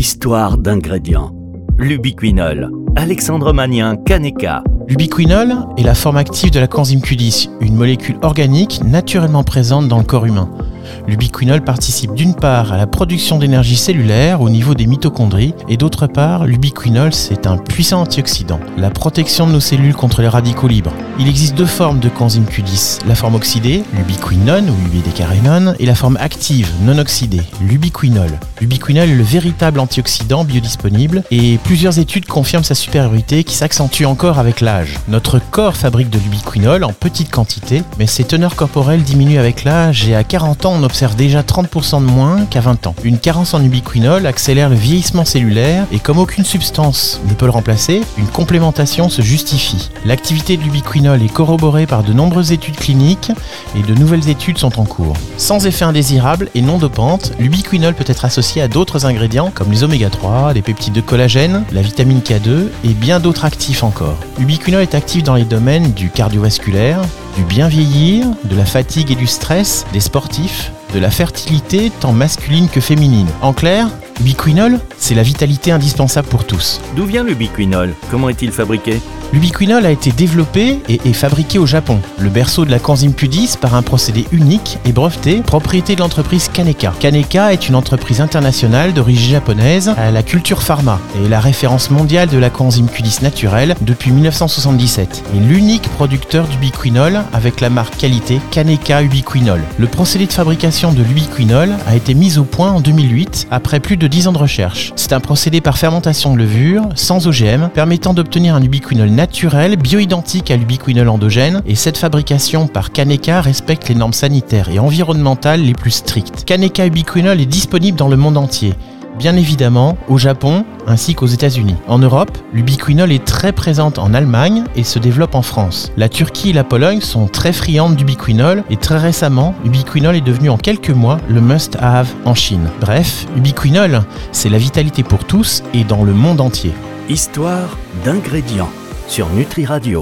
Histoire d'ingrédients. L'ubiquinol. Alexandre Magnien, Kaneka. L'ubiquinol est la forme active de la coenzyme Q10, une molécule organique naturellement présente dans le corps humain. L'ubiquinol participe d'une part à la production d'énergie cellulaire au niveau des mitochondries et d'autre part, l'ubiquinol c'est un puissant antioxydant, la protection de nos cellules contre les radicaux libres. Il existe deux formes de coenzyme Q10, la forme oxydée, l'ubiquinone ou ubidécarénone, et la forme active, non oxydée, l'ubiquinol. L'ubiquinol est le véritable antioxydant biodisponible et plusieurs études confirment sa supériorité qui s'accentue encore avec l'âge. Notre corps fabrique de l'ubiquinol en petite quantité, mais ses teneurs corporelles diminuent avec l'âge et à 40 ans on observe déjà 30% de moins qu'à 20 ans. Une carence en ubiquinol accélère le vieillissement cellulaire et comme aucune substance ne peut le remplacer, une complémentation se justifie. L'activité de l'ubiquinol est corroborée par de nombreuses études cliniques et de nouvelles études sont en cours. Sans effet indésirable et non dopante, l'ubiquinol peut être associé à d'autres ingrédients comme les oméga 3, les peptides de collagène, la vitamine K2 et bien d'autres actifs encore. L'ubiquinol est actif dans les domaines du cardiovasculaire, du bien vieillir, de la fatigue et du stress, des sportifs, de la fertilité tant masculine que féminine. En clair, l'ubiquinol, c'est la vitalité indispensable pour tous. D'où vient l'ubiquinol Comment est-il fabriqué? L'ubiquinol a été développé et est fabriqué au Japon, le berceau de la coenzyme Q10 par un procédé unique et breveté, propriété de l'entreprise Kaneka. Kaneka est une entreprise internationale d'origine japonaise à la culture pharma et la référence mondiale de la coenzyme Q10 naturelle depuis 1977 et l'unique producteur d'ubiquinol avec la marque qualité Kaneka Ubiquinol. Le procédé de fabrication de l'ubiquinol a été mis au point en 2008 après plus de 10 ans de recherche. C'est un procédé par fermentation de levure sans OGM permettant d'obtenir un ubiquinol naturel, bioidentique à l'ubiquinol endogène, et cette fabrication par Kaneka respecte les normes sanitaires et environnementales les plus strictes. Kaneka ubiquinol est disponible dans le monde entier bien évidemment au Japon ainsi qu'aux États-Unis. En Europe, l'ubiquinol est très présente en Allemagne et se développe en France. La Turquie et la Pologne sont très friandes d'ubiquinol et très récemment, l'ubiquinol est devenu en quelques mois le must-have en Chine. Bref, l'ubiquinol, c'est la vitalité pour tous et dans le monde entier. Histoire d'ingrédients sur Nutri Radio.